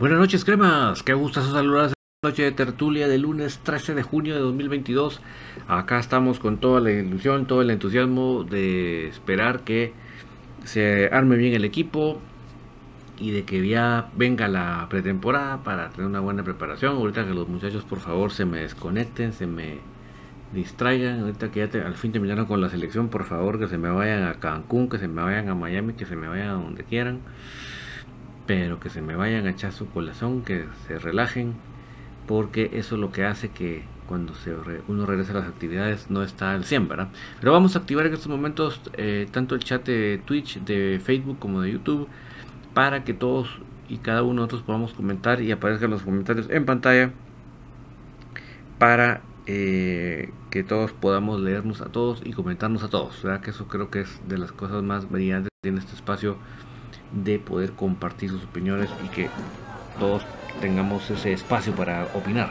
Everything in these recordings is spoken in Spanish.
Buenas noches, cremas. Qué gusto saludarles noche de tertulia del lunes 13 de junio de 2022. Acá estamos con toda la ilusión, todo el entusiasmo de esperar que se arme bien el equipo y de que ya venga la pretemporada para tener una buena preparación. Ahorita que los muchachos por favor se me desconecten, se me distraigan. Ahorita que ya al fin terminaron con la selección, por favor que se me vayan a Cancún, que se me vayan a Miami, que se me vayan a donde quieran. Pero que se me vayan a echar su corazón, que se relajen, porque eso es lo que hace que cuando se uno regresa a las actividades no está al 100, ¿verdad? Pero vamos a activar en estos momentos eh, tanto el chat de Twitch, de Facebook como de YouTube para que todos y cada uno de nosotros podamos comentar y aparezcan los comentarios en pantalla para eh, que todos podamos leernos a todos y comentarnos a todos, ¿verdad? Que eso creo que es de las cosas más brillantes en este espacio de poder compartir sus opiniones y que todos tengamos ese espacio para opinar.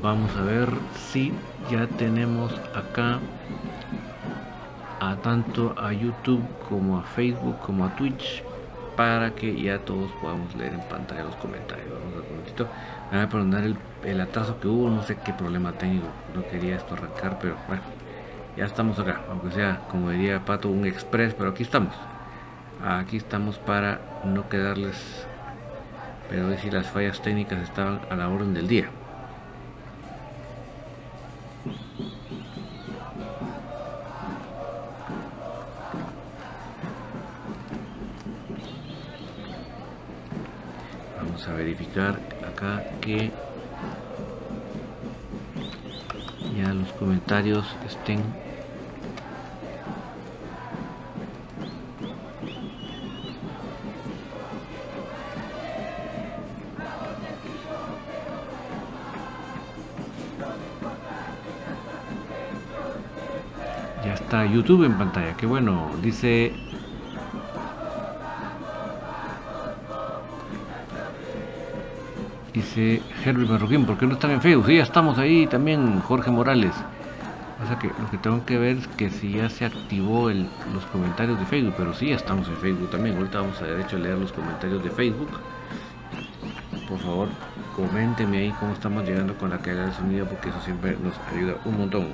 Vamos a ver si ya tenemos acá a tanto a YouTube como a Facebook como a Twitch para que ya todos podamos leer en pantalla los comentarios. Vamos a un momentito. a perdonar el, el atraso que hubo, no sé qué problema tengo. No quería esto arrancar, pero bueno, ya estamos acá. Aunque sea, como diría Pato, un express, pero aquí estamos. Aquí estamos para no quedarles. Pero si las fallas técnicas estaban a la orden del día. Estén Ya está YouTube en pantalla, qué bueno. Dice Dice Henry Marroquín, ¿por qué no están en Facebook? Sí, ya estamos ahí también, Jorge Morales. Lo que tengo que ver es que si ya se activó los comentarios de Facebook, pero sí, estamos en Facebook también. Ahorita vamos a de hecho a leer los comentarios de Facebook. Por favor, coménteme ahí cómo estamos llegando con la calidad del sonido, porque eso siempre nos ayuda un montón.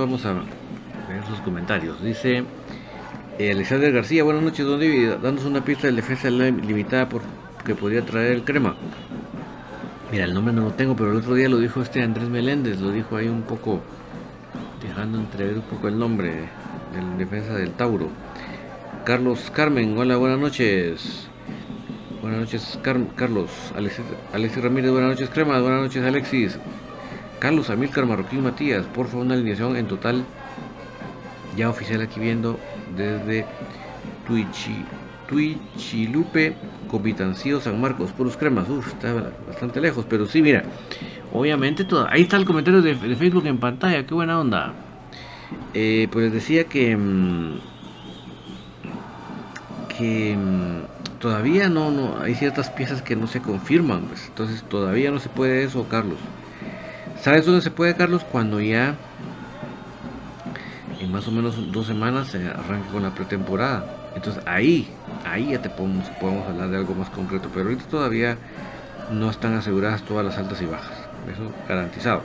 Vamos a ver sus comentarios. Dice eh, Alexander García, buenas noches, don David, dándonos una pista de defensa limitada por que podría traer el crema. Mira, el nombre no lo tengo, pero el otro día lo dijo este Andrés Meléndez, lo dijo ahí un poco, dejando entrever un poco el nombre del defensa del Tauro. Carlos Carmen, hola, buenas noches. Buenas noches, Car- Carlos. Alexis, Alexis Ramírez, buenas noches, Crema. Buenas noches, Alexis. Carlos Amílcar Marroquín Matías, por favor, una alineación en total ya oficial aquí viendo desde Twitchi, Twitchilupe, Copitancillo, San Marcos, puros cremas, Uf, está bastante lejos, pero sí, mira, obviamente todo, ahí está el comentario de, de Facebook en pantalla, qué buena onda. Eh, pues les decía que mm, que mm, todavía no, no, hay ciertas piezas que no se confirman, pues, entonces todavía no se puede eso, Carlos. ¿Sabes dónde se puede, Carlos? Cuando ya en más o menos dos semanas se arranca con la pretemporada. Entonces ahí, ahí ya te podemos, podemos hablar de algo más concreto. Pero ahorita todavía no están aseguradas todas las altas y bajas. Eso garantizado.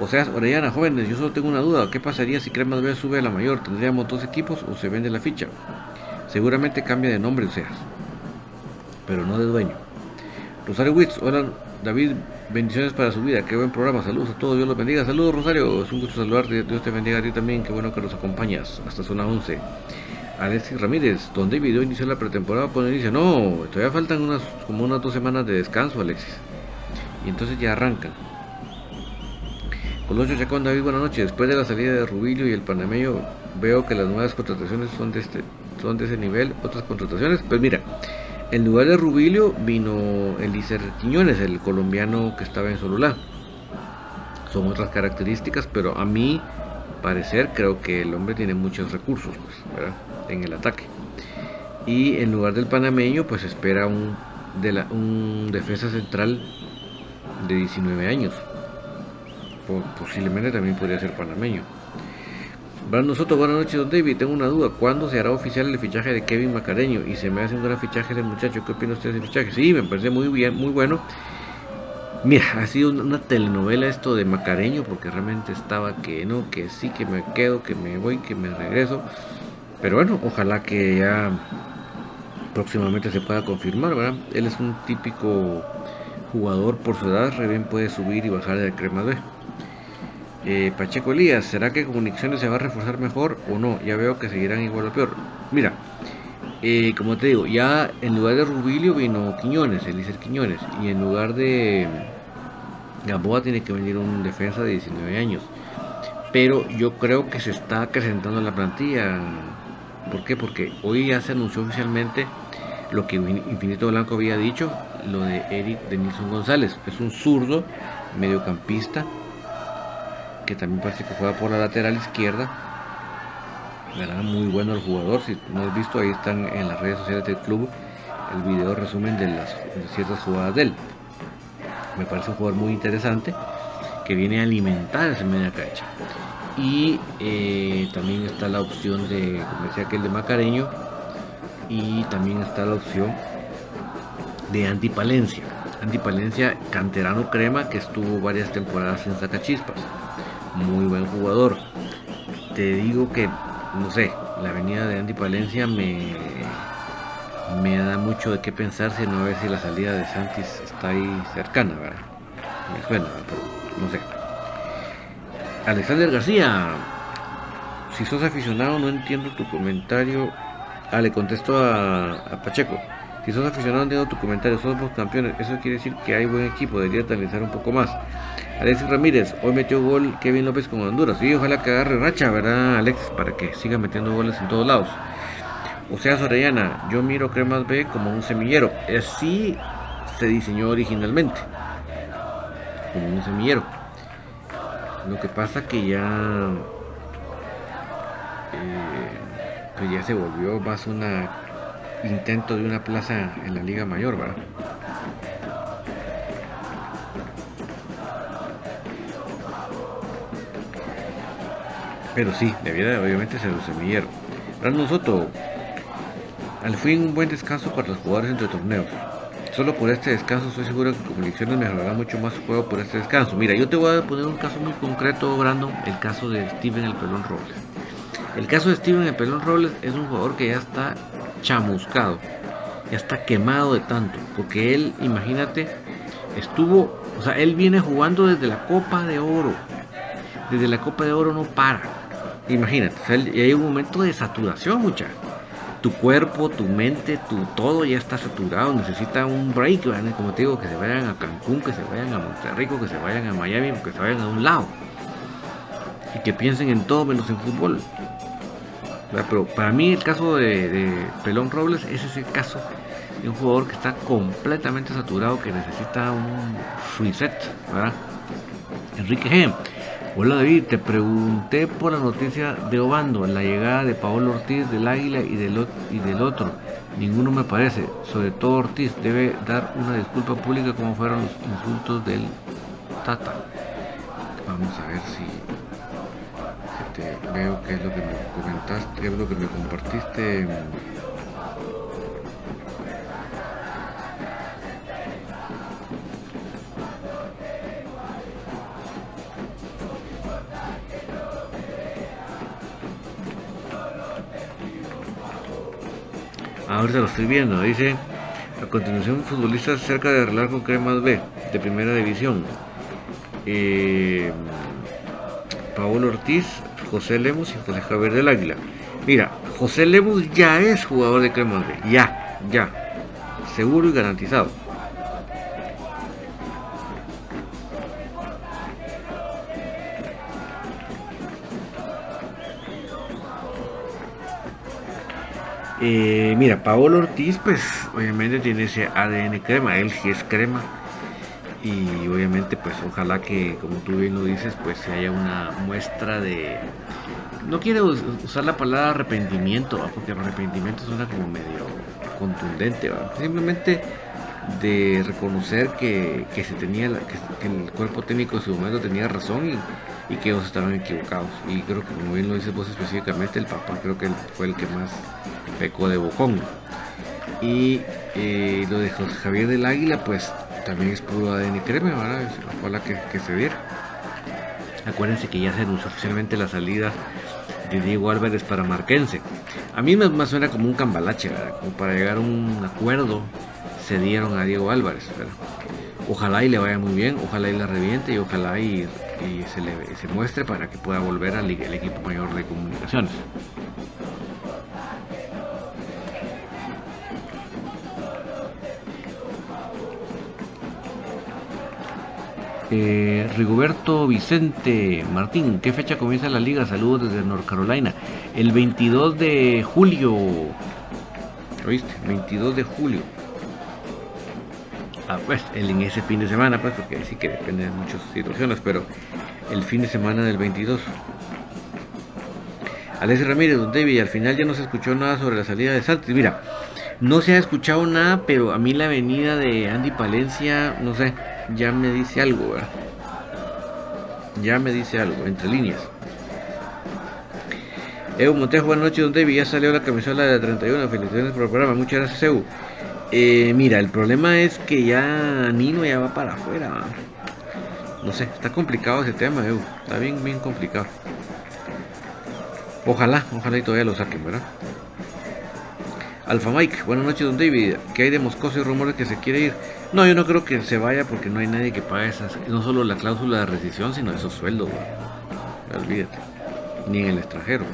O sea, Orellana, jóvenes, yo solo tengo una duda. ¿Qué pasaría si Cremas B sube a la mayor? ¿Tendríamos dos equipos o se vende la ficha? Seguramente cambia de nombre, o sea, pero no de dueño. Rosario Witz, hola David, bendiciones para su vida, qué buen programa, saludos a todos, Dios los bendiga. Saludos Rosario, es un gusto saludarte, Dios te bendiga a ti también, qué bueno que nos acompañas hasta zona 11. Alexis Ramírez, donde video inició la pretemporada cuando inicia. No, todavía faltan unas como unas dos semanas de descanso, Alexis. Y entonces ya arrancan. Colosio Chacón David, buenas noches. Después de la salida de Rubilio y el panameño, veo que las nuevas contrataciones son de este, son de ese nivel. Otras contrataciones, pues mira, en lugar de Rubilio vino Elícer Quiñones, el colombiano que estaba en Sololá. Son otras características, pero a mí parecer creo que el hombre tiene muchos recursos pues, en el ataque. Y en lugar del panameño, pues espera un defensa central de 19 años. Posiblemente también podría ser panameño. Brandon Soto, buenas noches, don David. Tengo una duda. ¿Cuándo se hará oficial el fichaje de Kevin Macareño? Y se me hace un gran fichaje ese muchacho. ¿Qué opina usted de ese fichaje? Sí, me parece muy bien, muy bueno. Mira, ha sido una telenovela esto de Macareño, porque realmente estaba que no, que sí, que me quedo, que me voy, que me regreso. Pero bueno, ojalá que ya próximamente se pueda confirmar, ¿verdad? Él es un típico jugador por su edad, re bien puede subir y bajar de crema B. Eh, Pacheco Elías, ¿será que Comunicaciones se va a reforzar mejor o no? Ya veo que seguirán igual o peor. Mira, eh, como te digo, ya en lugar de Rubilio vino Quiñones, Elícer Quiñones, y en lugar de Gamboa tiene que venir un defensa de 19 años. Pero yo creo que se está acrecentando la plantilla. ¿Por qué? Porque hoy ya se anunció oficialmente lo que Infinito Blanco había dicho, lo de Eric Denilson González. Es un zurdo, mediocampista, que también parece que juega por la lateral izquierda. Muy bueno el jugador, si no has visto, ahí están en las redes sociales del club el video resumen de las ciertas jugadas de él. Me parece un jugador muy interesante que viene a alimentar esa media cancha. Y eh, también está la opción de, como decía aquel de Macareño, y también está la opción de Andy Palencia. Andy Palencia, canterano crema, que estuvo varias temporadas en Zacachispas muy buen jugador. Te digo que, no sé, la venida de Andy Palencia me, me da mucho de qué pensar, si no a ver si la salida de Santis está ahí cercana, ¿verdad? Me suena, pero no sé. Alexander García, si sos aficionado no entiendo tu comentario. Ah, le contesto a, Pacheco. Si sos aficionado entiendo tu comentario, somos campeones. Eso quiere decir que hay buen equipo, debería analizar un poco más. Alexis Ramírez, hoy metió gol Kevin López con Honduras. Y ojalá que agarre racha, ¿verdad, Alexis? Para que siga metiendo goles en todos lados. O sea, Sorellana, yo miro Cremas B como un semillero. Así se diseñó originalmente. Como un semillero. Lo que pasa que ya. Eh, pues ya se volvió más un intento de una plaza en la Liga Mayor, ¿verdad? Pero sí, debiera obviamente ser un semillero. Brandon Soto, al fin un buen descanso para los jugadores entre torneos. Solo por este descanso estoy seguro que Comunicaciones mejorará mucho más su juego por este descanso. Mira, yo te voy a poner un caso muy concreto, Brandon, el caso de Steven el Pelón Robles. El caso de Steven el Pelón Robles es un jugador que ya está chamuscado, ya está quemado de tanto, porque él, imagínate, estuvo, o sea, él viene jugando desde la Copa de Oro. Desde la Copa de Oro no para Imagínate, y hay un momento de saturación, mucha. Tu cuerpo, tu mente, tu todo ya está saturado, necesita un break, como te digo, que se vayan a Cancún, que se vayan a Monterrico, que se vayan a Miami, que se vayan a un lado. Y que piensen en todo menos en fútbol. Pero para mí el caso de, Pelón Robles es ese caso de un jugador que está completamente saturado, que necesita un reset, ¿verdad? Enrique G. Hola David, te pregunté por la noticia de Obando, la llegada de Paolo Ortiz del Águila y del, otro. Ninguno me parece, sobre todo Ortiz debe dar una disculpa pública como fueron los insultos del Tata. Vamos a ver si Este, veo qué es lo que me comentaste, es lo que me compartiste. Ahorita lo estoy viendo, dice a continuación futbolistas cerca de arreglar con Cremas B de primera división. Eh, Paolo Ortiz, José Lemos y José Javier del Águila. Mira, José Lemos ya es jugador de Cremas B, ya, ya, seguro y garantizado. Mira, Paolo Ortiz, pues obviamente tiene ese ADN crema, él sí es crema. Y obviamente, pues ojalá que, como tú bien lo dices, pues se haya una muestra de. No quiero usar la palabra arrepentimiento, porque arrepentimiento suena como medio contundente, simplemente de reconocer que, se tenía que, el cuerpo técnico en su momento tenía razón y, y, que ellos estaban equivocados. Y creo que como bien lo dices vos específicamente, el papá creo que fue el que más pecó de bocón. Y eh, lo de Javier del Águila, pues también es puro ADN creme, ¿verdad? Que, que se viera. Acuérdense que ya se anunció oficialmente la salida de Diego Álvarez para Marquense. A mí me, suena como un cambalache, Como para llegar a un acuerdo se dieron a Diego Álvarez, Ojalá y le vaya muy bien, ojalá y la reviente y ojalá y, se, le, se muestre para que pueda volver al equipo mayor de comunicaciones. Eh, Rigoberto Vicente Martín, ¿qué fecha comienza la liga? Saludos desde North Carolina. El 22 de julio. ¿Oíste? 22 de julio. Pues, el, en ese fin de semana, pues, porque sí que depende de muchas situaciones, pero el fin de semana del 22. Alessia Ramírez, don David, al final ya no se escuchó nada sobre la salida de Santos. Mira, no se ha escuchado nada, pero a mí la venida de Andy Palencia, no sé, ya me dice algo, ¿verdad? Ya me dice algo, entre líneas. Evo Montejo, buenas noches, don David. Ya salió la camisola de la 31. Felicitaciones por el programa. Muchas gracias, Evo. Eh, mira, el problema es que ya Nino ya va para afuera. No sé, está complicado ese tema. Está bien, bien complicado. Ojalá, ojalá y todavía lo saquen, ¿verdad? Alfa Mike, buenas noches, don David. ¿Qué hay de Moscoso y rumores que se quiere ir? No, yo no creo que se vaya porque no hay nadie que pague esas, no solo la cláusula de rescisión, sino esos sueldos, Olvídate. Ni en el extranjero.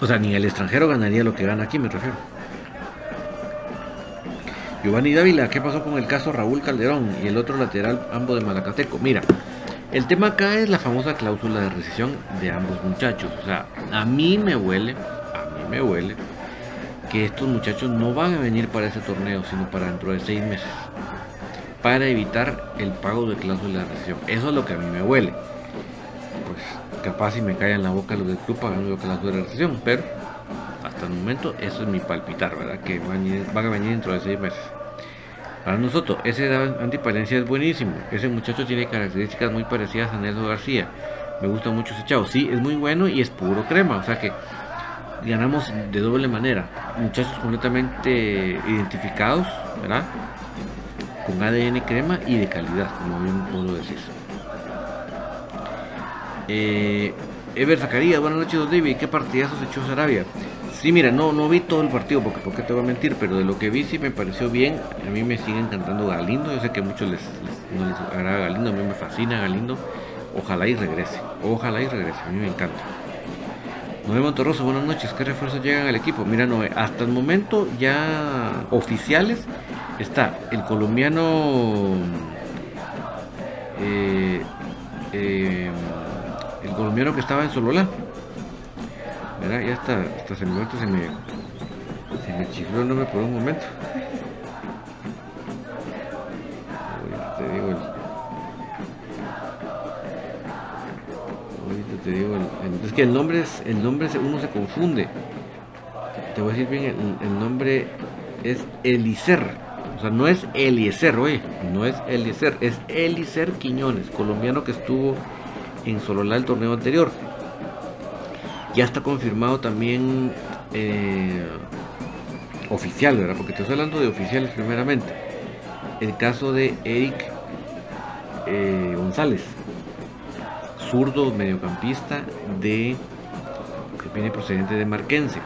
O sea, ni el extranjero ganaría lo que gana aquí, me refiero. Giovanni Dávila, ¿qué pasó con el caso Raúl Calderón y el otro lateral, ambos de Malacateco? Mira, el tema acá es la famosa cláusula de rescisión de ambos muchachos. O sea, a mí me huele, a mí me huele que estos muchachos no van a venir para ese torneo, sino para dentro de seis meses. Para evitar el pago de cláusula de rescisión. Eso es lo que a mí me huele. Capaz si me en la boca los del club pagando la cláusula de rescisión. Pero hasta el momento eso es mi palpitar, ¿verdad? Que van a venir dentro de seis meses. Para nosotros, ese antipalencia es buenísimo. Ese muchacho tiene características muy parecidas a Nelson García. Me gusta mucho ese chavo. Sí, es muy bueno y es puro crema. O sea que ganamos de doble manera. Muchachos completamente identificados, ¿verdad? Con ADN crema y de calidad, como bien puedo decir. Eh, Ever Zacarías, buenas noches, David. ¿Qué partidazos echó Sarabia? Sí, mira, no, no vi todo el partido porque, porque te voy a mentir, pero de lo que vi sí me pareció bien. A mí me sigue encantando Galindo. Yo sé que a muchos les, no les agrada Galindo, a mí me fascina Galindo. Ojalá y regrese, ojalá y regrese, a mí me encanta. Noé Monterroso, buenas noches. ¿Qué refuerzos llegan al equipo? Mira, Noé, hasta el momento ya oficiales está el colombiano. Eh, eh, colombiano que estaba en Solola Mira, ya está, hasta se me, se me, se me chifló el nombre por un momento. Ahorita te digo el, ahorita te digo el, es que el nombre es, el nombre uno se confunde. Te voy a decir bien, el, nombre es Elicer, O sea, no es Eliezer, oye, no es Eliezer, es Eliezer Quiñones, colombiano que estuvo en Sololá el torneo anterior. Ya está confirmado también eh, oficial, ¿verdad? Porque estoy hablando de oficiales primeramente. El caso de Eric eh, González, zurdo mediocampista de que viene procedente de Marquense.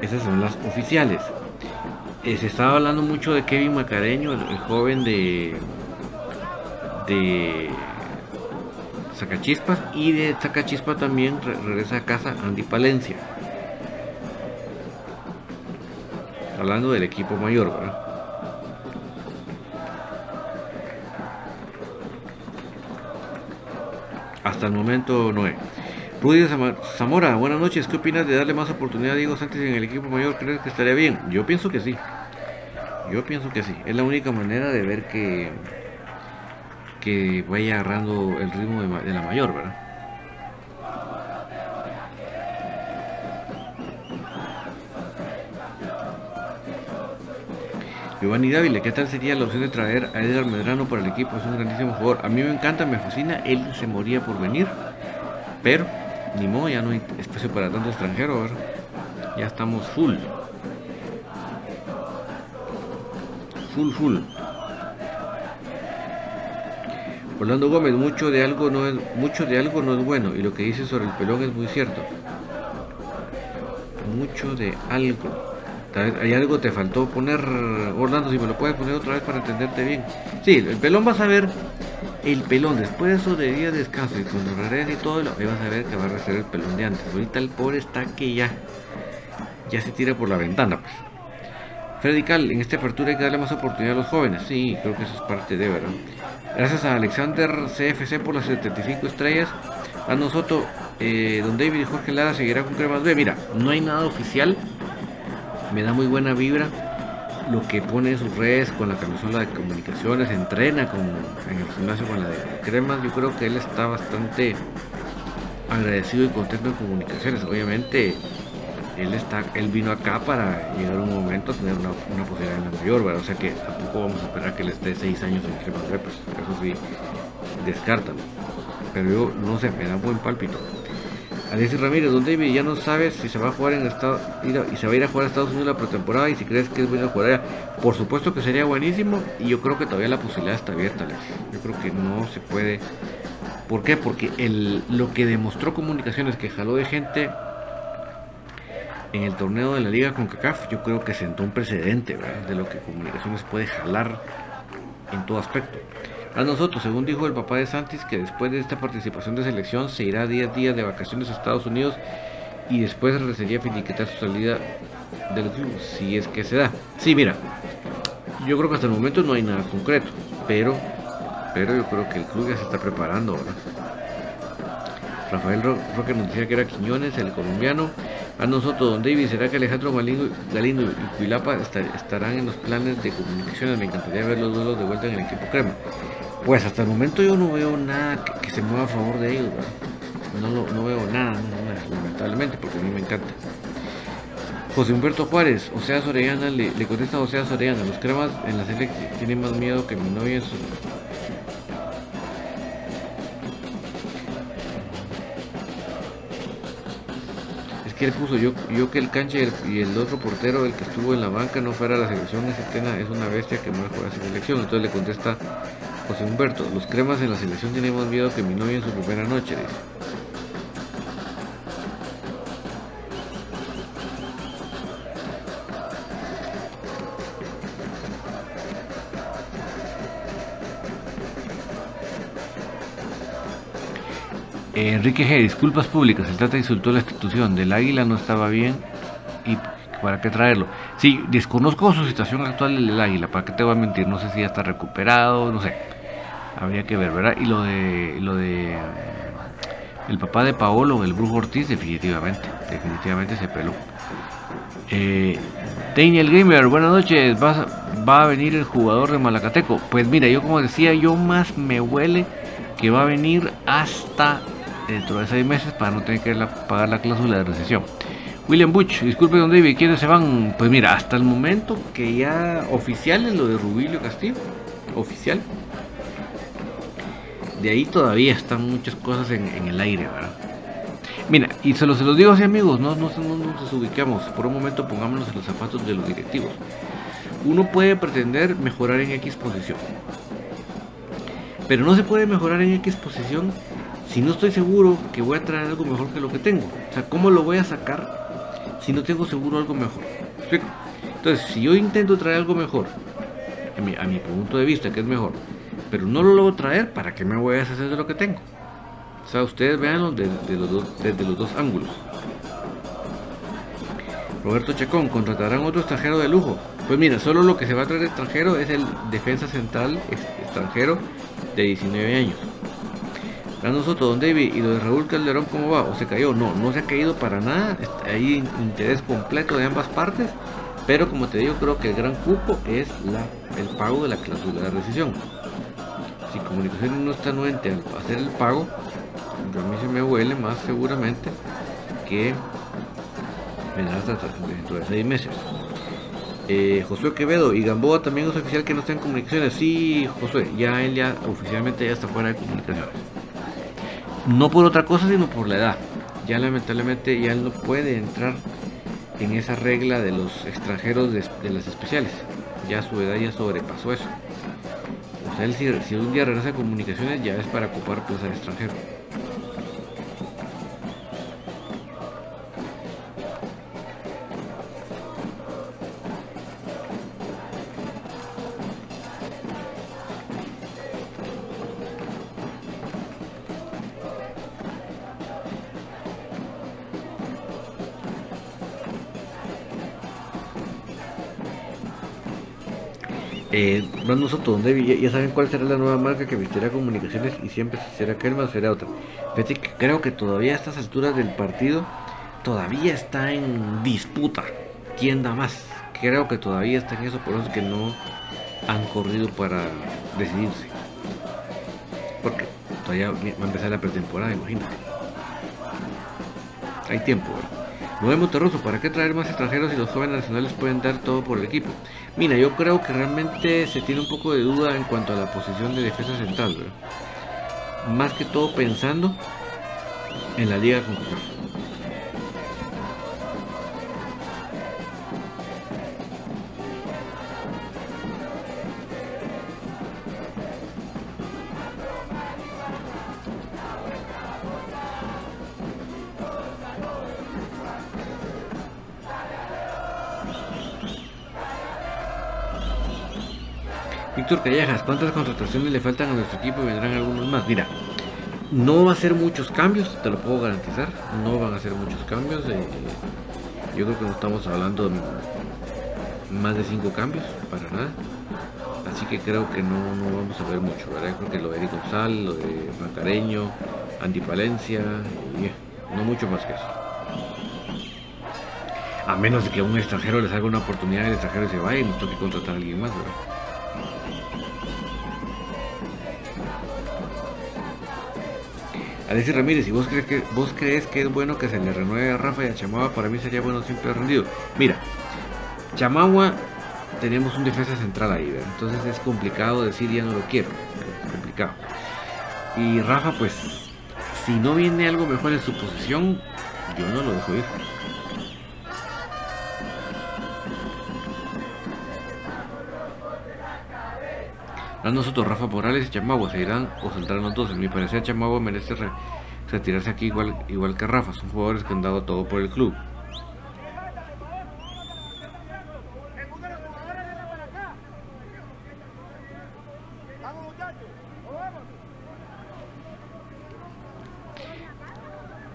Esas son las oficiales. Eh, se estaba hablando mucho de Kevin Macareño, el, joven de de Zacachispas y de Zacachispa también regresa a casa Andy Palencia. Hablando del equipo mayor, ¿verdad? Hasta el momento no es. Rudy Zamora, buenas noches. ¿Qué opinas de darle más oportunidad a Diego Sánchez en el equipo mayor? ¿Crees que estaría bien? Yo pienso que sí. Yo pienso que sí. Es la única manera de ver que que vaya agarrando el ritmo de, la mayor, ¿verdad? Giovanni Dávila, ¿qué tal sería la opción de traer a Edgar Medrano para el equipo? Es un grandísimo jugador. A mí me encanta, me fascina. Él se moría por venir, pero ni modo, ya no hay espacio para tanto extranjero, ¿verdad? Ya estamos full. Full, full. Orlando Gómez, mucho de algo no es, mucho de algo no es bueno y lo que dice sobre el pelón es muy cierto. Mucho de algo. Hay algo te faltó poner, Orlando, si me lo puedes poner otra vez para entenderte bien. Sí, el pelón vas a ver, el pelón después de eso de día de descanso y cuando regrese y todo, ahí vas a ver que va a ser el pelón de antes. Ahorita el pobre está que ya, ya se tira por la ventana. Pues. Freddy Cal, en esta apertura hay que darle más oportunidad a los jóvenes. Sí, creo que eso es parte de, ¿verdad? Gracias a Alexander CFC por las 75 estrellas. A nosotros, eh, don David y Jorge Lara seguirá con Cremas B. Mira, no hay nada oficial. Me da muy buena vibra. Lo que pone en sus redes con la camisola de comunicaciones, entrena con, en el gimnasio con la de Cremas. Yo creo que él está bastante agradecido y contento en comunicaciones. Obviamente él está él vino acá para llegar a un momento a tener una, posibilidad en la mayor ¿verdad? o sea que tampoco vamos a esperar que él esté seis años en Crema pues eso sí descártalo pero yo no sé me da buen pálpito Alexis Ramírez, Don David, ya no sabes si se va a jugar en Estados y se va a ir a jugar a Estados Unidos la pretemporada y si crees que es bueno jugar allá. Por supuesto que sería buenísimo y yo creo que todavía la posibilidad está abierta, Alexis. Yo creo que no se puede. ¿Por qué? Porque el, lo que demostró comunicaciones que jaló de gente en el torneo de la Liga con CACAF, yo creo que sentó un precedente de lo que Comunicaciones puede jalar en todo aspecto. A nosotros, según dijo el papá de Santis, que después de esta participación de selección se irá 10 días de vacaciones a Estados Unidos y después sería finiquitar su salida del club, si es que se da. Sí, mira, yo creo que hasta el momento no hay nada concreto, pero, pero yo creo que el club ya se está preparando. Rafael Roque nos decía que era Quiñones, el colombiano. A nosotros, don David, ¿será que Alejandro Galindo y Cuilapa estarán en los planes de comunicaciones? Me encantaría ver los duelos de vuelta en el equipo crema. Pues hasta el momento yo no veo nada que, se mueva a favor de ellos, No, veo nada, lamentablemente, porque a mí me encanta. José Humberto Juárez, o sea, Sorellana, le, contesta a Osea Sorellana, los cremas en la serie tienen más miedo que mi novia en su que puso, yo, yo que el cancha y el, otro portero, el que estuvo en la banca, no fuera a la selección, ese Tena es una bestia que no juega a selección. Entonces le contesta José Humberto, los cremas en la selección tienen más miedo que mi novia en su primera noche. Enrique G. Disculpas públicas. El trata insultó la institución. Del Águila no estaba bien. ¿Y para qué traerlo? Sí, desconozco su situación actual del Águila. ¿Para qué te voy a mentir? No sé si ya está recuperado. No sé. Habría que ver, ¿verdad? Y lo de. Lo de el papá de Paolo, el Brujo Ortiz, definitivamente. Definitivamente se peló. Eh, Daniel Gamer, buenas noches. ¿Va, ¿Va a venir el jugador de Malacateco? Pues mira, yo como decía, yo más me huele que va a venir hasta dentro de seis meses para no tener que pagar la cláusula de recesión. William Butch, disculpe, don David, ¿quiénes se van? Pues mira, hasta el momento que ya oficial es lo de Rubilio Castillo, oficial. De ahí todavía están muchas cosas en, el aire, ¿verdad? Mira, y se los, digo así amigos, no, no, no, nos ubicamos, por un momento pongámonos en los zapatos de los directivos. Uno puede pretender mejorar en X posición, pero no se puede mejorar en X posición si no estoy seguro que voy a traer algo mejor que lo que tengo. O sea, ¿cómo lo voy a sacar si no tengo seguro algo mejor. Entonces, si yo intento traer algo mejor, a mi, punto de vista, que es mejor, pero no lo logro traer, ¿para qué me voy a deshacer de lo que tengo? O sea, ustedes veanlo desde, los, dos, desde los dos ángulos. Roberto Chacón, contratarán otro extranjero de lujo. Pues mira, solo lo que se va a traer extranjero es el defensa central extranjero de 19 años. Fernando Soto, Don David, y lo de Raúl Calderón, ¿cómo va? ¿O se cayó? No, no se ha caído para nada. Hay interés completo de ambas partes. Pero como te digo, creo que el gran cupo es el pago de la cláusula de rescisión. Si comunicaciones no está anuente al hacer el pago, a mí se me huele más seguramente que vendrá hasta de seis meses. Eh, Josué Quevedo y Gamboa también es oficial que no está en comunicaciones. Sí, Josué, ya él ya oficialmente ya está fuera de comunicaciones. No por otra cosa, sino por la edad. Ya lamentablemente ya él no puede entrar en esa regla de los extranjeros de, las especiales. Ya su edad ya sobrepasó eso. O sea, él si, un día regresa a comunicaciones ya es para ocupar plaza de extranjero. Eh, Brandon Soto, donde ya, saben cuál será la nueva marca que vistirá comunicaciones y siempre será Kelma será otra. Fíjate que creo que todavía a estas alturas del partido todavía está en disputa. ¿Quién da más? Creo que todavía está en eso, por eso que no han corrido para decidirse. Porque todavía va a empezar la pretemporada, imagínate. Hay tiempo, ¿verdad? Nuevo Monterroso, ¿para qué traer más extranjeros si los jóvenes nacionales pueden dar todo por el equipo? Mira, yo creo que realmente se tiene un poco de duda en cuanto a la posición de defensa central, Más que todo pensando en la liga con Víctor Callejas, ¿cuántas contrataciones le faltan a nuestro equipo y vendrán algunos más? Mira, no va a ser muchos cambios, te lo puedo garantizar. No van a ser muchos cambios. Eh, yo creo que no estamos hablando más de cinco cambios, para nada. Así que creo que no, vamos a ver mucho, ¿verdad? Creo que lo de Eric González, lo de Macareño, Andy Palencia, y no mucho más que eso. A menos de que a un extranjero les haga una oportunidad el extranjero se vaya y nos toque contratar a alguien más, ¿verdad? Alexis Ramírez, si vos crees que vos crees que es bueno que se le renueve a Rafa y a Chamagua, para mí sería bueno siempre rendido. Mira, Chamagua tenemos un defensa central ahí, ¿verdad? entonces es complicado decir ya no lo quiero, es complicado. Y Rafa, pues, si no viene algo mejor en su posición, yo no lo dejo ir. Nosotros, Rafa Morales y Chamagua se irán o saldrán los dos. En mi parecer, Chamagua merece retirarse aquí igual, igual que Rafa. Son jugadores que han dado todo por el club.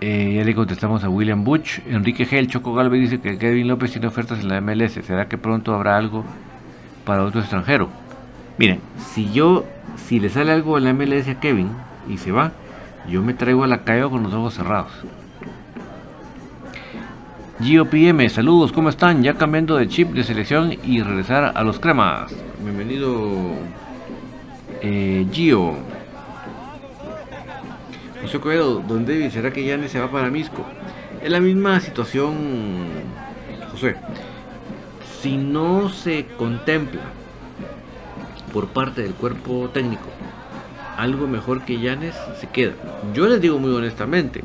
Eh, ya le contestamos a William Butch. Enrique Gel, Choco Galvez dice que Kevin López tiene ofertas en la MLS. ¿Será que pronto habrá algo para otro extranjero? Miren, si yo, si le sale algo en la MLS a Kevin y se va, yo me traigo a la calle con los ojos cerrados. GOPM, saludos, ¿cómo están? Ya cambiando de chip de selección y regresar a los cremas. Bienvenido, eh, Gio. José Coelho, ¿dónde será que Yanes se va para Misco? Es la misma situación, José. Si no se contempla por parte del cuerpo técnico algo mejor que Yanes, se queda. Yo les digo muy honestamente,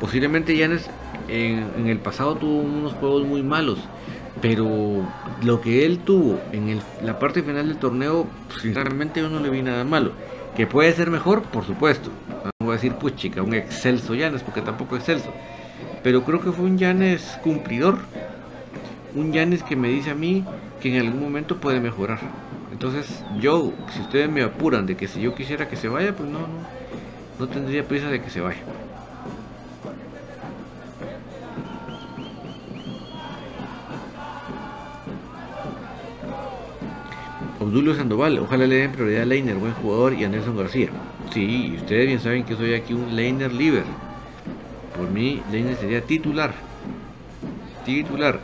posiblemente Yanes en, el pasado tuvo unos juegos muy malos, pero lo que él tuvo en la parte final del torneo, sinceramente yo no le vi nada malo. Que puede ser mejor, por supuesto. No voy a decir, pues chica, un excelso Yanes, porque tampoco excelso. Pero creo que fue un Yanes cumplidor. Un Yanes que me dice a mí que en algún momento puede mejorar. Entonces, yo, si ustedes me apuran de que si yo quisiera que se vaya, pues no, no, no tendría prisa de que se vaya. Obdulio Sandoval, ojalá le den prioridad a Leiner, buen jugador, y a Nelson García. Sí, ustedes bien saben que soy aquí un Leiner Liver. Por mí, Leiner sería titular. Titular.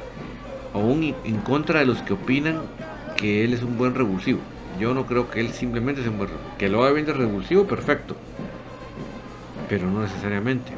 Aún en contra de los que opinan que él es un buen revulsivo. Yo no creo que él simplemente sea un buen revulsivo. Que lo haga bien de revulsivo, perfecto. Pero no necesariamente.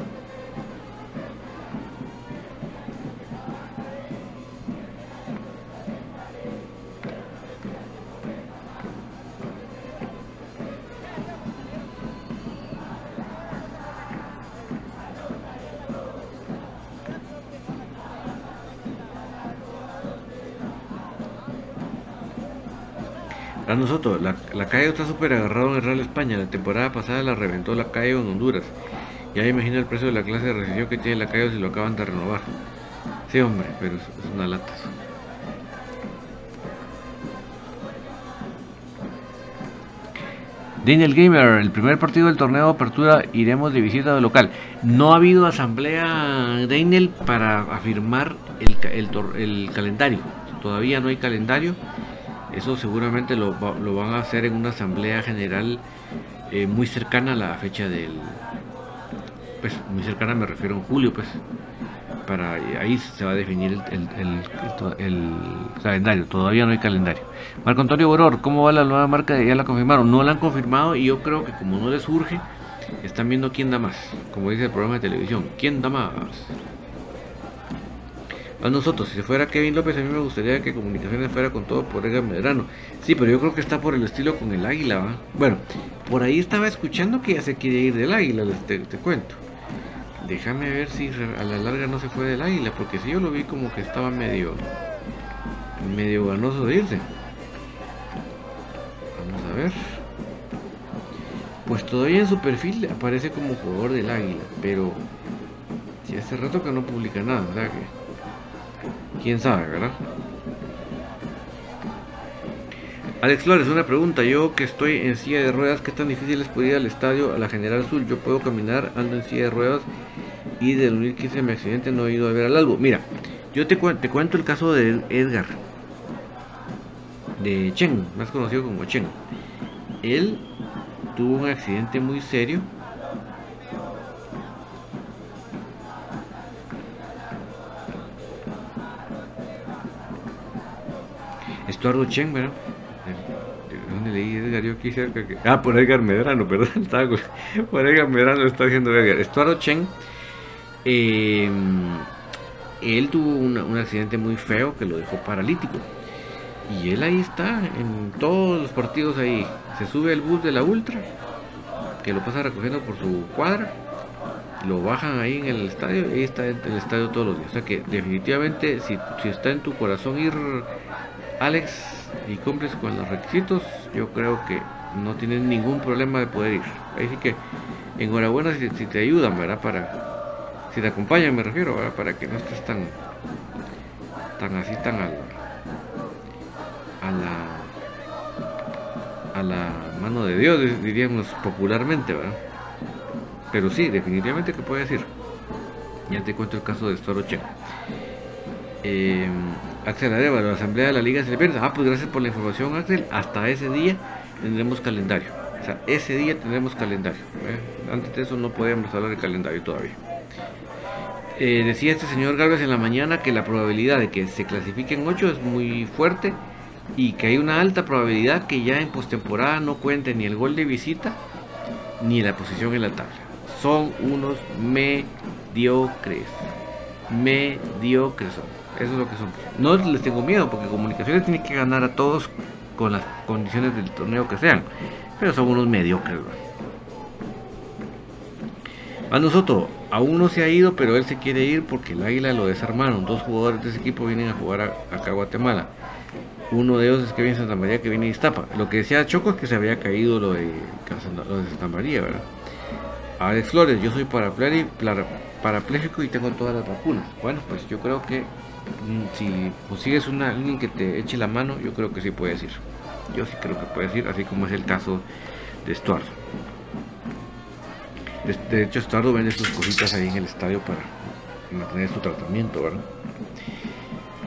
Nosotros, la, la calle está súper agarrado en el Real España. La temporada pasada la reventó la calle en Honduras. Ya imagino el precio de la clase de recesión que tiene la calle si lo acaban de renovar. Sí, hombre, pero es, una lata. Daniel Gamer, el primer partido del torneo de apertura iremos de visita de local. No ha habido asamblea, Daniel, para afirmar el, el, el calendario. Todavía no hay calendario. Eso seguramente lo, lo van a hacer en una asamblea general eh, muy cercana a la fecha del... Pues muy cercana me refiero en julio, pues. Para ahí se va a definir el, el, calendario. Todavía no hay calendario. Marco Antonio Boror, ¿cómo va la nueva marca? Ya la confirmaron. No la han confirmado y yo creo que como no les urge, están viendo quién da más. Como dice el programa de televisión, ¿quién da más? A nosotros. Si fuera Kevin López, a mí me gustaría que Comunicaciones fuera con todo por Edgar Medrano. Sí, pero yo creo que está por el estilo con el Águila, ¿va? Bueno, por ahí estaba escuchando que ya se quiere ir del Águila, te, te cuento. Déjame ver si a la larga no se fue del Águila, porque si yo lo vi como que estaba medio medio ganoso de irse. Vamos a ver. Pues todavía en su perfil aparece como jugador del Águila, pero si hace rato que no publica nada, o sea que quién sabe, ¿verdad? Alex Flores, una pregunta. Yo que estoy en silla de ruedas, ¿qué tan difícil es poder ir al estadio a la General Sur? Yo puedo caminar, ando en silla de ruedas y del 2015 mi accidente no he ido a ver al algo. Mira, yo te, te cuento el caso de Edgar, de Chen, más conocido como Chen. Él tuvo un accidente muy serio Estuardo Chen, ¿verdad? ¿Dónde leí Edgar? Yo aquí cerca. Que... Ah, por Edgar Medrano, perdón. Por Edgar Medrano está diciendo Edgar. Estuardo Chen, eh, él tuvo un accidente muy feo que lo dejó paralítico. Y él ahí está, en todos los partidos ahí. Se sube al bus de la Ultra, que lo pasa recogiendo por su cuadra. Lo bajan ahí en el estadio ahí está en el estadio todos los días. O sea que definitivamente si, si está en tu corazón ir Alex y cumples con los requisitos, yo creo que no tienes ningún problema de poder ir. Así que enhorabuena si, te ayudan, ¿verdad? Para, si te acompañan, me refiero, ¿verdad? Para que no estés tan, tan así, tan al, a la, a la mano de Dios, diríamos popularmente, ¿verdad? Pero sí, definitivamente que puedes ir. Ya te cuento el caso de Storoche. Eh, Axel Arevalo, la Asamblea de la Liga se le pierde. Ah, pues gracias por la información, Axel. Hasta ese día tendremos calendario. O sea, ese día tendremos calendario. ¿eh? Antes de eso no podíamos hablar de calendario todavía. Eh, decía este señor Galvez en la mañana que la probabilidad de que se clasifiquen 8 es muy fuerte y que hay una alta probabilidad que ya en postemporada no cuente ni el gol de visita ni la posición en la tabla. son unos mediocres. Mediocres son. Eso es lo que son. No les tengo miedo porque comunicaciones tiene que ganar a todos con las condiciones del torneo que sean. Pero son unos mediocres. A nosotros, aún no se ha ido, pero él se quiere ir porque el Águila lo desarmaron. Dos jugadores de ese equipo vienen a jugar acá a Guatemala. Uno de ellos es que viene Santa María, que viene de Iztapa. Lo que decía Choco es que se había caído lo de, lo de Santa María, ¿verdad? Alex Flores, yo soy parapléjico y tengo todas las vacunas. Bueno, pues yo creo que si consigues una, alguien que te eche la mano, yo creo que sí puedes ir. Yo sí creo que puedes ir, así como es el caso de Stuart. De, hecho, Estuardo vende sus cositas ahí en el estadio para mantener su tratamiento, ¿verdad?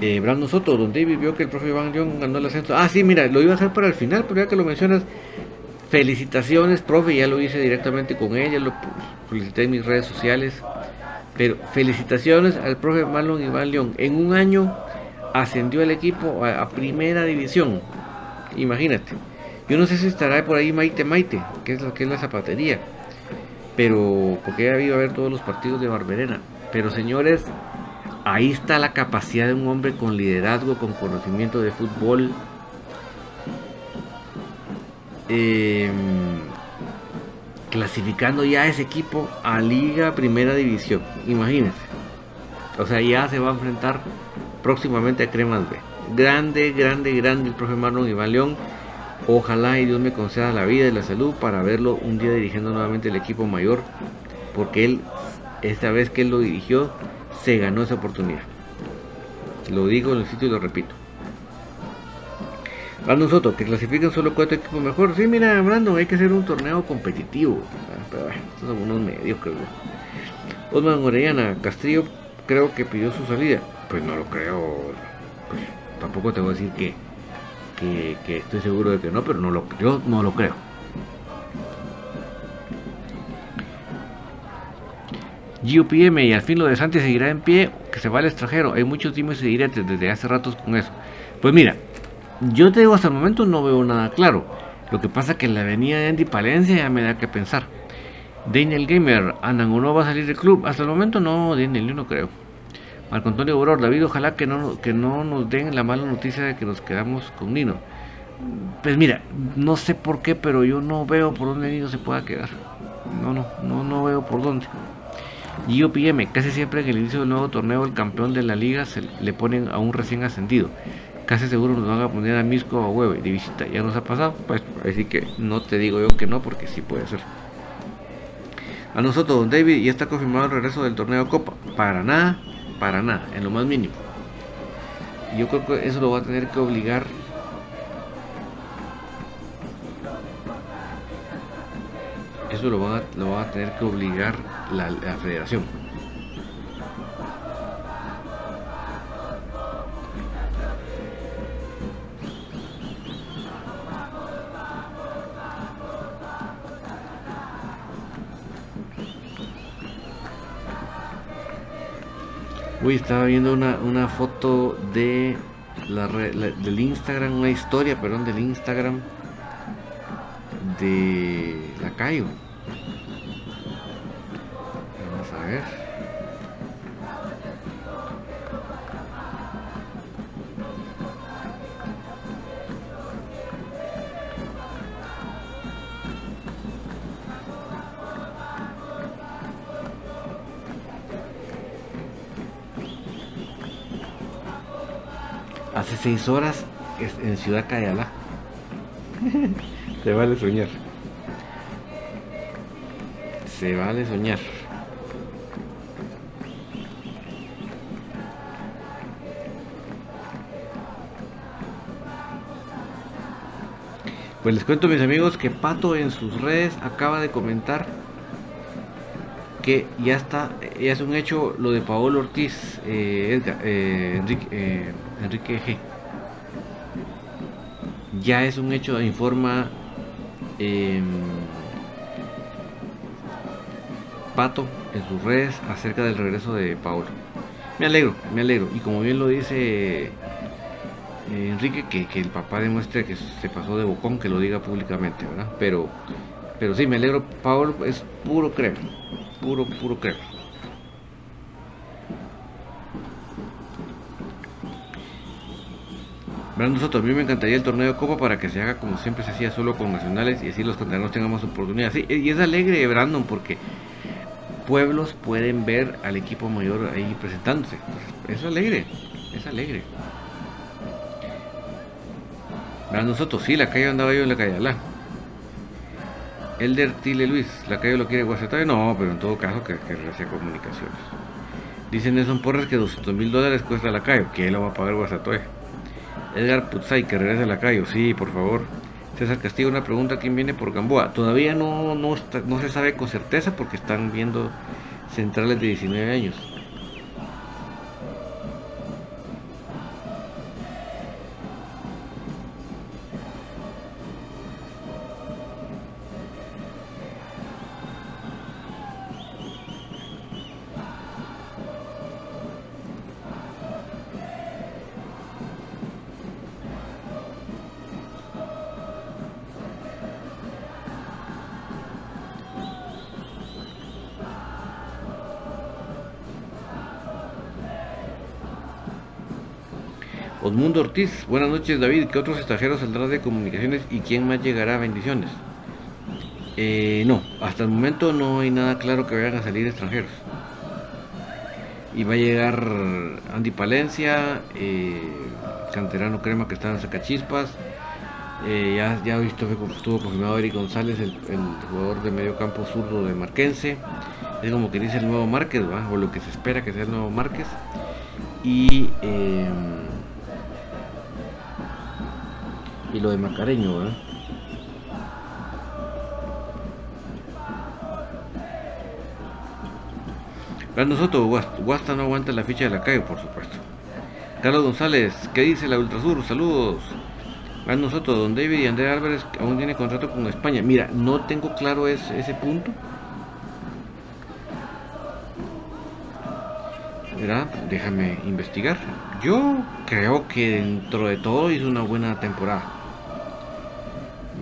Eh, Brandon Soto, donde David que el profe Iván León ganó el ascenso. Ah, sí, mira, lo iba a hacer para el final, pero ya que lo mencionas, felicitaciones, profe, ya lo hice directamente con ella, lo felicité en mis redes sociales. Pero felicitaciones al profe Marlon Iván León. En un año ascendió el equipo a, primera división. Imagínate. Yo no sé si estará por ahí Maite Maite, que es lo que es la zapatería pero porque ha habido a ver todos los partidos de Barberena. Pero señores, ahí está la capacidad de un hombre con liderazgo, con conocimiento de fútbol. Em, clasificando ya ese equipo a Liga Primera División. Imagínense. O sea, ya se va a enfrentar próximamente a Cremas B. Grande, grande, grande el profe Marlon Iván León Ojalá y Dios me conceda la vida y la salud para verlo un día dirigiendo nuevamente el equipo mayor, porque él, esta vez que él lo dirigió, se ganó esa oportunidad. Lo digo el sitio y lo repito. A nosotros, que clasifiquen solo cuatro equipos mejor. Sí, mira, Brandon, hay que hacer un torneo competitivo. Pero estos son unos medios, creo. Osman Orellana, Castillo creo que pidió su salida. Pues no lo creo. Pues tampoco te voy a decir que que, estoy seguro de que no, pero no lo, yo no lo creo. GOPM y al fin lo de Santi seguirá en pie, que se va al extranjero. Hay muchos times y diretes desde hace ratos con eso. Pues mira, yo te digo hasta el momento no veo nada claro. Lo que pasa que la avenida de Andy Palencia ya me da que pensar. Daniel Gamer, no va a salir del club. Hasta el momento no, Daniel, yo no creo. Marco Antonio Auror, David, ojalá que no, que no nos den la mala noticia de que nos quedamos con Nino. Pues mira, no sé por qué, pero yo no veo por dónde Nino se pueda quedar. No, no, no, no veo por dónde. Gio PM, casi siempre en el inicio del nuevo torneo el campeón de la liga se le ponen a un recién ascendido. Casi seguro nos van a poner a Misco a Hueve de visita. Ya nos ha pasado, pues así que no te digo yo que no, porque sí puede ser. A nosotros, don David, ya está confirmado el regreso del torneo Copa. Para nada, para nada, en lo más mínimo. Yo creo que eso lo va a tener que obligar eso lo va a, lo va a tener que obligar la federación. Uy, estaba viendo una, una foto de la, del Instagram, una historia, perdón, del Instagram de la Cayo. Vamos a ver. Seis horas en Ciudad Cayala. Se vale soñar. Se vale soñar. Pues les cuento mis amigos que Pato en sus redes acaba de comentar que ya está, ya es un hecho lo de Paolo Ortiz, eh, eh, Enrique, eh, Enrique G. Ya es un hecho, informa em, Pato en sus redes acerca del regreso de Paolo. Me alegro, me alegro. Y como bien lo dice Enrique, que, que, el papá demuestre que se pasó de bocón, que lo diga públicamente, ¿verdad? Pero Pero sí, me alegro, Paul es puro crema. Puro, puro crema. Nosotros, a mí me encantaría el torneo de Copa para que se haga como siempre se hacía solo con nacionales y así los canteranos tengamos oportunidad. Sí, y es alegre, Brandon, porque pueblos pueden ver al equipo mayor ahí presentándose. es alegre, es alegre. nosotros, sí, la calle andaba yo en la calle Alá. Elder Tile Luis, la calle lo quiere Guasetoy. No, pero en todo caso que, que comunicaciones. Dicen Nelson Porras que 200 mil dólares cuesta la calle. ¿Qué lo va a pagar Guasatoy? Edgar Putzay, que regrese a la calle. Sí, por favor. César Castillo, una pregunta, ¿quién viene por Gamboa? Todavía no, no, no se sabe con certeza porque están viendo centrales de 19 años. Osmundo Ortiz, buenas noches David, ¿qué otros extranjeros saldrán de comunicaciones y quién más llegará? Bendiciones. Eh, no, hasta el momento no hay nada claro que vayan a salir extranjeros. Y va a llegar Andy Palencia, eh, Canterano Crema que está en Sacachispas. Eh, ya, ya visto estuvo confirmado Eric González, el, jugador de medio campo zurdo de Marquense. Es como que dice el nuevo Márquez, o lo que se espera que sea el nuevo Márquez. Y y lo de Macareño, ¿verdad? Nosotros, Guasta no aguanta la ficha de la calle, por supuesto. Carlos González, ¿qué dice la Ultrasur? Saludos. Nosotros, don David y Andrés Álvarez aún tiene contrato con España. Mira, no tengo claro ese, punto. ¿Verdad? Déjame investigar. Yo creo que dentro de todo hizo una buena temporada.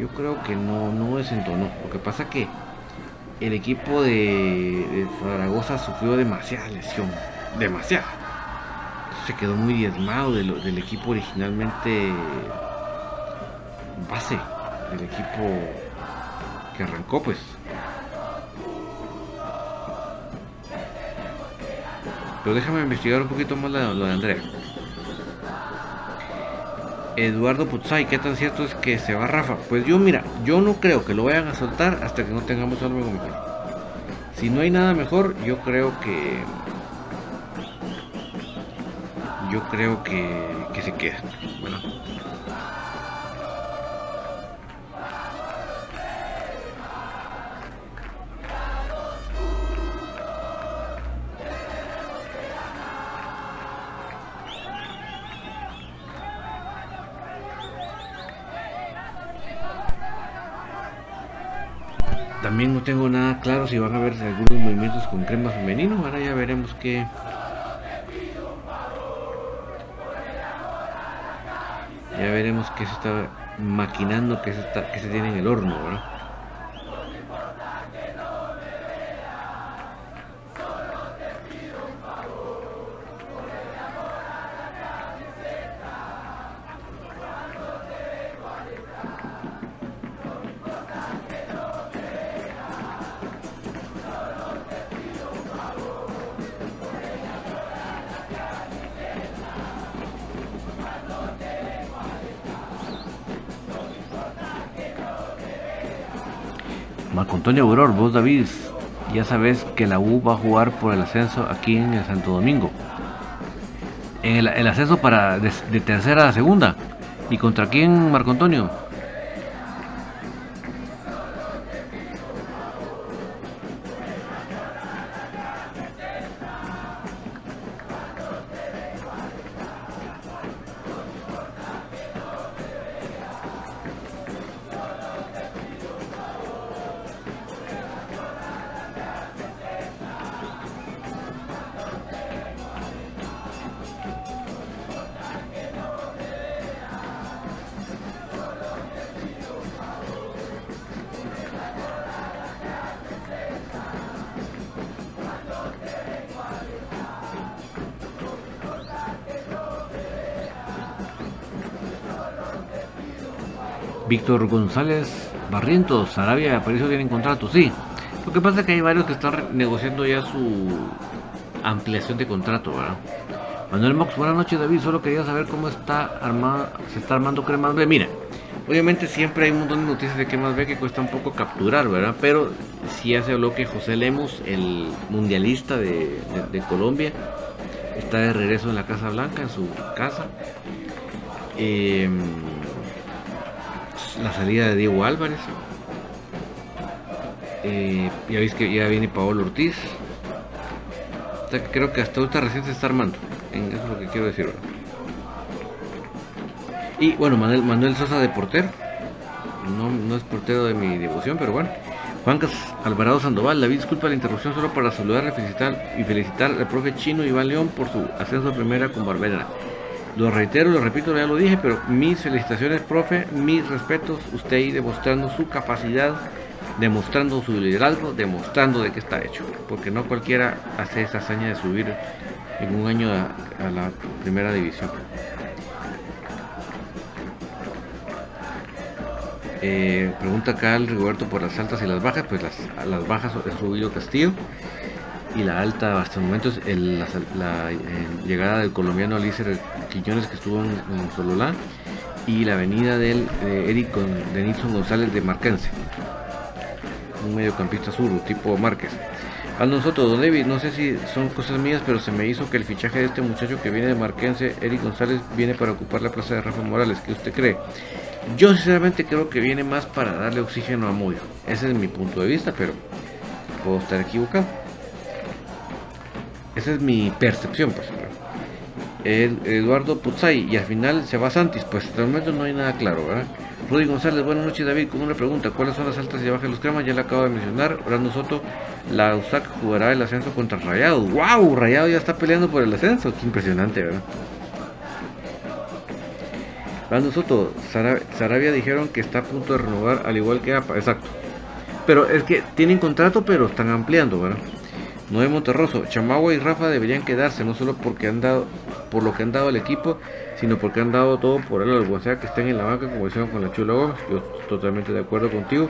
Yo creo que no, no desentonó. Lo que pasa que el equipo de, Zaragoza sufrió demasiada lesión. Demasiada. Se quedó muy diezmado del equipo originalmente base. Del equipo que arrancó pues. Pero déjame investigar un poquito más lo de Andrea. Eduardo Putzay, ¿qué tan cierto es que se va Rafa? Pues yo, mira, yo no creo que lo vayan a soltar hasta que no tengamos algo mejor. Si no hay nada mejor, yo creo que. Yo creo que, que se queda. No tengo nada claro si van a haber algunos movimientos con crema femenino. Ahora ya veremos qué. Ya veremos qué se está maquinando, qué se, está, qué se tiene en el horno. Antonio Auror, vos David, ya sabes que la U va a jugar por el ascenso aquí en el Santo Domingo. En el, ascenso para de, tercera a segunda. ¿Y contra quién, Marco Antonio? Víctor González Barrientos, Arabia Aparicio tienen contrato, sí. Lo que pasa es que hay varios que están negociando ya su ampliación de contrato, ¿verdad? Manuel Mox, buenas noches David, solo quería saber cómo está armado, se está armando Cremas B. Mira, obviamente siempre hay un montón de noticias de Cremas B que cuesta un poco capturar, ¿verdad? Pero sí se habló que José Lemos, el mundialista de, Colombia, está de regreso en la Casa Blanca, en su casa. Em, la salida de Diego Álvarez. Eh, ya veis que ya viene Paolo Ortiz. creo que hasta ahorita recién se está armando eso es lo que quiero decir. Y bueno, Manuel, Manuel Sosa de portero. No, es portero de mi devoción, pero bueno. Juan Alvarado Sandoval, David, disculpa la interrupción solo para saludar y felicitar, y felicitar al profe chino Iván León por su ascenso a primera con Barbera. Lo reitero, lo repito, ya lo dije, pero mis felicitaciones, profe, mis respetos, usted ahí demostrando su capacidad, demostrando su liderazgo, demostrando de qué está hecho, porque no cualquiera hace esa hazaña de subir en un año a, la primera división. Eh, pregunta acá el Rigoberto por las altas y las bajas, pues las, las bajas es Rubio Castillo y la alta hasta el momento es la, eh, llegada del colombiano Alicer Quiñones que estuvo en, Sololá y la venida del de Eric de Nilson González de Marquense, un mediocampista sur tipo Márquez. A nosotros, don David, no sé si son cosas mías, pero se me hizo que el fichaje de este muchacho que viene de Marquense, Eric González, viene para ocupar la plaza de Rafa Morales. ¿Qué usted cree? Yo sinceramente creo que viene más para darle oxígeno a Moyo. Ese es mi punto de vista, pero puedo estar equivocado. Esa es mi percepción, pues. Eduardo Puzzay y al final se va Santis, pues hasta el momento no hay nada claro, ¿verdad? Rudy González, buenas noches David, con una pregunta, ¿cuáles son las altas y bajas de los cremas? Ya la acabo de mencionar, Orlando Soto, la USAC jugará el ascenso contra Rayados, wow, Rayado ya está peleando por el ascenso, qué impresionante, ¿verdad? Orlando Soto, Sarabia dijeron que está a punto de renovar al igual que APA, exacto, pero es que tienen contrato pero están ampliando, ¿verdad? Noé Monterroso, Chamagua y Rafa deberían quedarse, no solo porque han dado, por lo que han dado al equipo, sino porque han dado todo por él, o sea que estén en la banca como hicieron con la Chula Gómez. Yo totalmente de acuerdo contigo.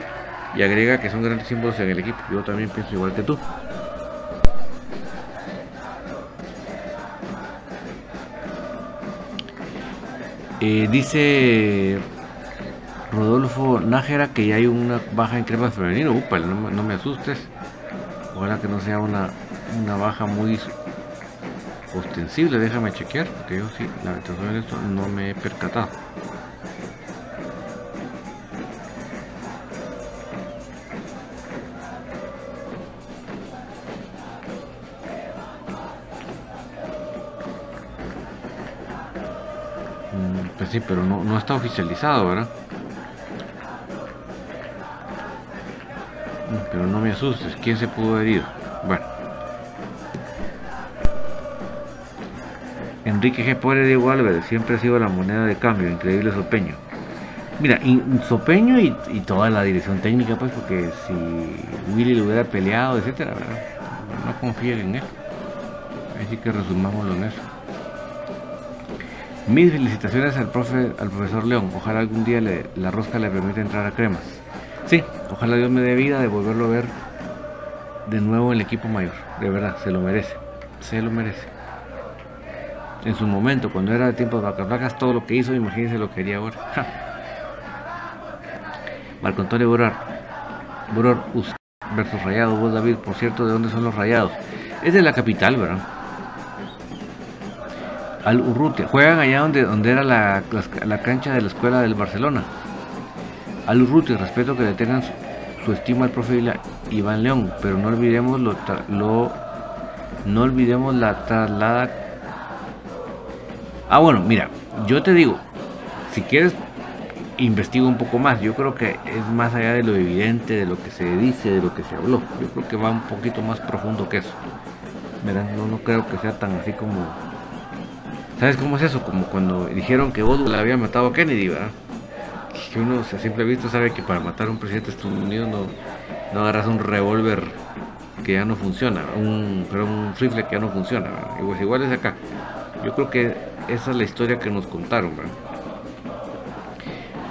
Y agrega que son grandes símbolos en el equipo. Yo también pienso igual que tú. Eh, dice Rodolfo Nájera que ya hay una baja en crema femenino. Upa, no, me asustes. Ojalá que no sea una, una baja muy ostensible, déjame chequear, porque yo sí, la de esto no me he percatado. Mm, pues sí, pero no, no está oficializado, ¿verdad? Asustes, ¿quién se pudo herir? Bueno. Enrique G. Pobre Diego Álvarez siempre ha sido la moneda de cambio, increíble Sopeño. Mira, Sopeño y, toda la dirección técnica, pues, porque si Willy le hubiera peleado, etcétera, no confíen en él. Así que resumámoslo en eso. Mis felicitaciones al profe, al profesor León. Ojalá algún día la rosca le permita entrar a cremas. Ojalá Dios me dé vida de volverlo a ver de nuevo el equipo mayor. De verdad, se lo merece. Se lo merece en su momento, cuando era de tiempo de vacas flacas, todo lo que hizo, imagínense lo que haría ahora. Marco Antonio Borrar, Borrar versus Rayados, vos David, por cierto, ¿de dónde son los Rayados? Es de la capital, ¿verdad? Al Urrutia, juegan allá donde, donde era la, cancha de la escuela del Barcelona. Al Urrutia, respeto que le tengan su, estima al profe Iván León, pero no olvidemos lo, lo no olvidemos la traslada Ah, bueno, mira, yo te digo, si quieres, investiga un poco más. Yo creo que es más allá de lo evidente, de lo que se dice, de lo que se habló. Yo creo que va un poquito más profundo que eso. ¿Verdad? No, no creo que sea tan así como... ¿Sabes cómo es eso? Como cuando dijeron que Oswald había matado a Kennedy, ¿verdad? Que uno se siempre visto sabe que para matar a un presidente de Estados Unidos no, no agarras un revólver que ya no funciona, un, pero un rifle que ya no funciona, ¿verdad? Igual, igual es acá. Yo creo que esa es la historia que nos contaron,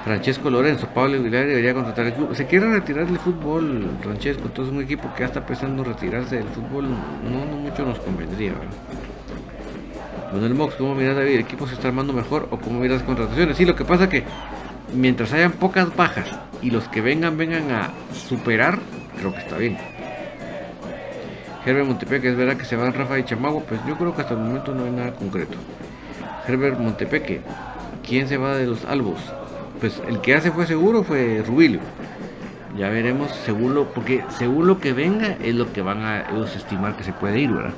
Francesco Lorenzo, Pablo Aguilar debería contratar el club. Se quiere retirar del fútbol, Francesco. Entonces, un equipo que ya está pensando retirarse del fútbol no, mucho nos convendría. Bueno, el Mox, ¿cómo miras David? ¿El equipo se está armando mejor o cómo miras las contrataciones? Sí, lo que pasa que mientras hayan pocas bajas y los que vengan vengan a superar, creo que está bien. Herbert Montepeque, es verdad que se van Rafa y Chamagua, pues yo creo que hasta el momento no hay nada concreto. Herbert Montepeque, ¿quién se va de los albos? Pues el que hace fue seguro fue Rubilio. Ya veremos según lo, porque según lo que venga es lo que van a ellos estimar que se puede ir, ¿verdad?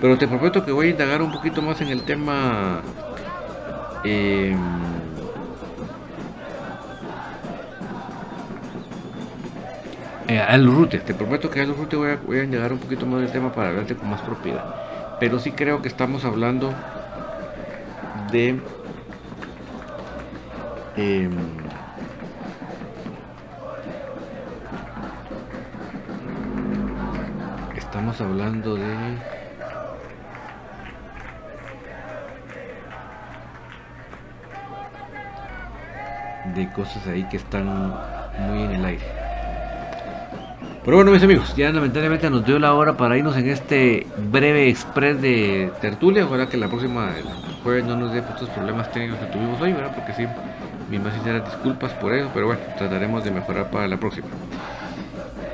Pero te prometo que voy a indagar un poquito más en el tema eh, al Rute, te prometo que al Rute voy a, voy a llegar un poquito más del tema para hablarte con más propiedad. Pero sí creo que estamos hablando de eh, estamos hablando de de cosas ahí que están muy en el aire. Pero bueno, mis amigos, ya lamentablemente nos dio la hora para irnos en este breve express de tertulia. Ojalá que la próxima jueves no nos dé estos problemas técnicos que tuvimos hoy, ¿verdad? Porque sí, mis más sinceras disculpas por eso, pero bueno, trataremos de mejorar para la próxima.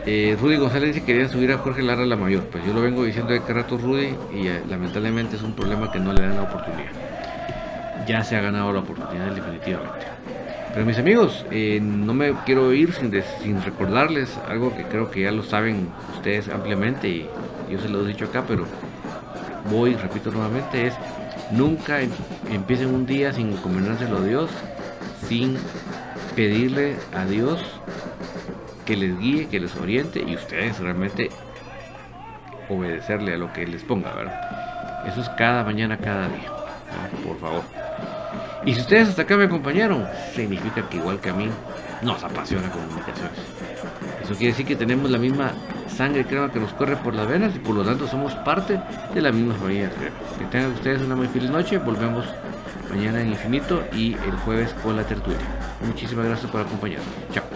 Eh, Rudy González dice que querían subir a Jorge Lara la mayor. Pues yo lo vengo diciendo de que rato Rudy y eh, lamentablemente es un problema que no le dan la oportunidad. Ya se ha ganado la oportunidad definitivamente. Pero mis amigos, eh, no me quiero ir sin, sin, recordarles algo que creo que ya lo saben ustedes ampliamente y yo se lo he dicho acá, pero voy, repito nuevamente, es nunca em, empiecen un día sin encomendárselo a Dios, sin pedirle a Dios que les guíe, que les oriente y ustedes realmente obedecerle a lo que les ponga, ¿verdad? Eso es cada mañana, cada día, por favor. Y si ustedes hasta acá me acompañaron, significa que igual que a mí, nos apasiona comunicaciones. Eso quiere decir que tenemos la misma sangre crema que nos corre por las venas y por lo tanto somos parte de la misma familia Que tengan ustedes una muy feliz noche. Volvemos mañana en infinito y el jueves con la tertulia. Muchísimas gracias por acompañarnos. Chao.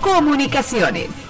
Comunicaciones.